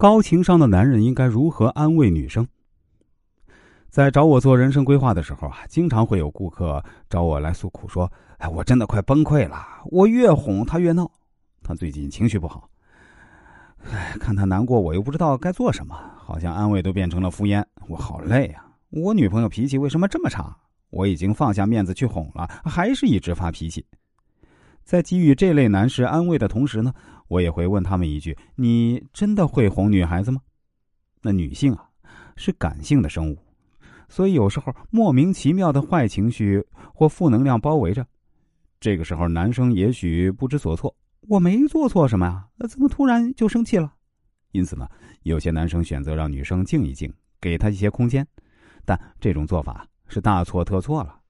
高情商的男人应该如何安慰女生？在找我做人生规划的时候啊，经常会有顾客找我来诉苦，说：“哎，我真的快崩溃了，我越哄他越闹，他最近情绪不好。哎，看他难过，我又不知道该做什么，好像安慰都变成了敷衍，我好累啊！我女朋友脾气为什么这么差？我已经放下面子去哄了，还是一直发脾气。”在给予这类男士安慰的同时呢，我也会问他们一句：“你真的会哄女孩子吗？”那女性啊，是感性的生物，所以有时候莫名其妙的坏情绪或负能量包围着，这个时候男生也许不知所措。我没做错什么呀，那怎么突然就生气了？因此呢，有些男生选择让女生静一静，给她一些空间，但这种做法是大错特错了，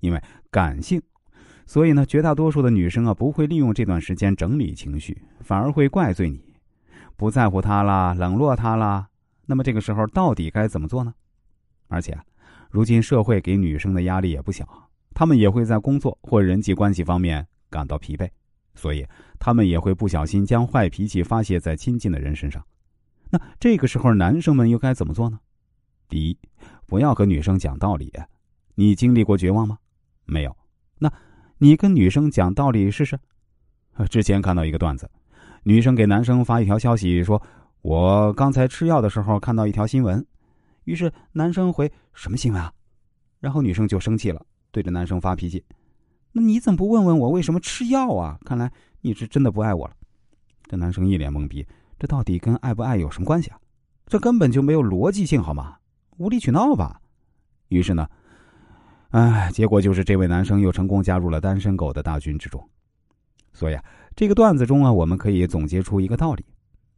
因为感性。所以呢，绝大多数的女生啊，不会利用这段时间整理情绪，反而会怪罪你，不在乎他啦，冷落他啦。那么这个时候到底该怎么做呢？而且，如今社会给女生的压力也不小，她们也会在工作或人际关系方面感到疲惫，所以她们也会不小心将坏脾气发泄在亲近的人身上。那这个时候，男生们又该怎么做呢？第一，不要和女生讲道理。你经历过绝望吗？没有。那。你跟女生讲道理试试。之前看到一个段子，女生给男生发一条消息说：“我刚才吃药的时候看到一条新闻。”于是男生回：“什么新闻啊？”然后女生就生气了，对着男生发脾气：“那你怎么不问问我为什么吃药啊？看来你是真的不爱我了。”这男生一脸懵逼，这到底跟爱不爱有什么关系啊？这根本就没有逻辑性，好吗？无理取闹吧。于是呢。哎，结果就是这位男生又成功加入了单身狗的大军之中。所以啊，这个段子中啊，我们可以总结出一个道理：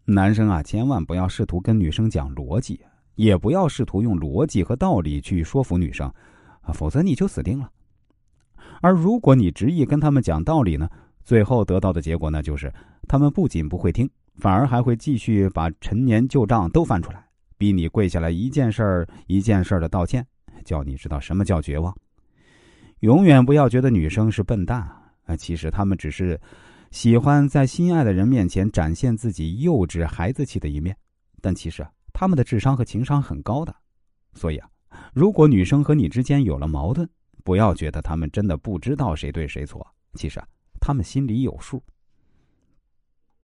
男生啊，千万不要试图跟女生讲逻辑，也不要试图用逻辑和道理去说服女生，否则你就死定了。而如果你执意跟他们讲道理呢，最后得到的结果呢，就是他们不仅不会听，反而还会继续把陈年旧账都翻出来，逼你跪下来一件事儿一件事儿的道歉，叫你知道什么叫绝望。永远不要觉得女生是笨蛋啊！其实她们只是喜欢在心爱的人面前展现自己幼稚孩子气的一面，但其实啊，她们的智商和情商很高的。所以啊，如果女生和你之间有了矛盾，不要觉得她们真的不知道谁对谁错，其实啊，她们心里有数。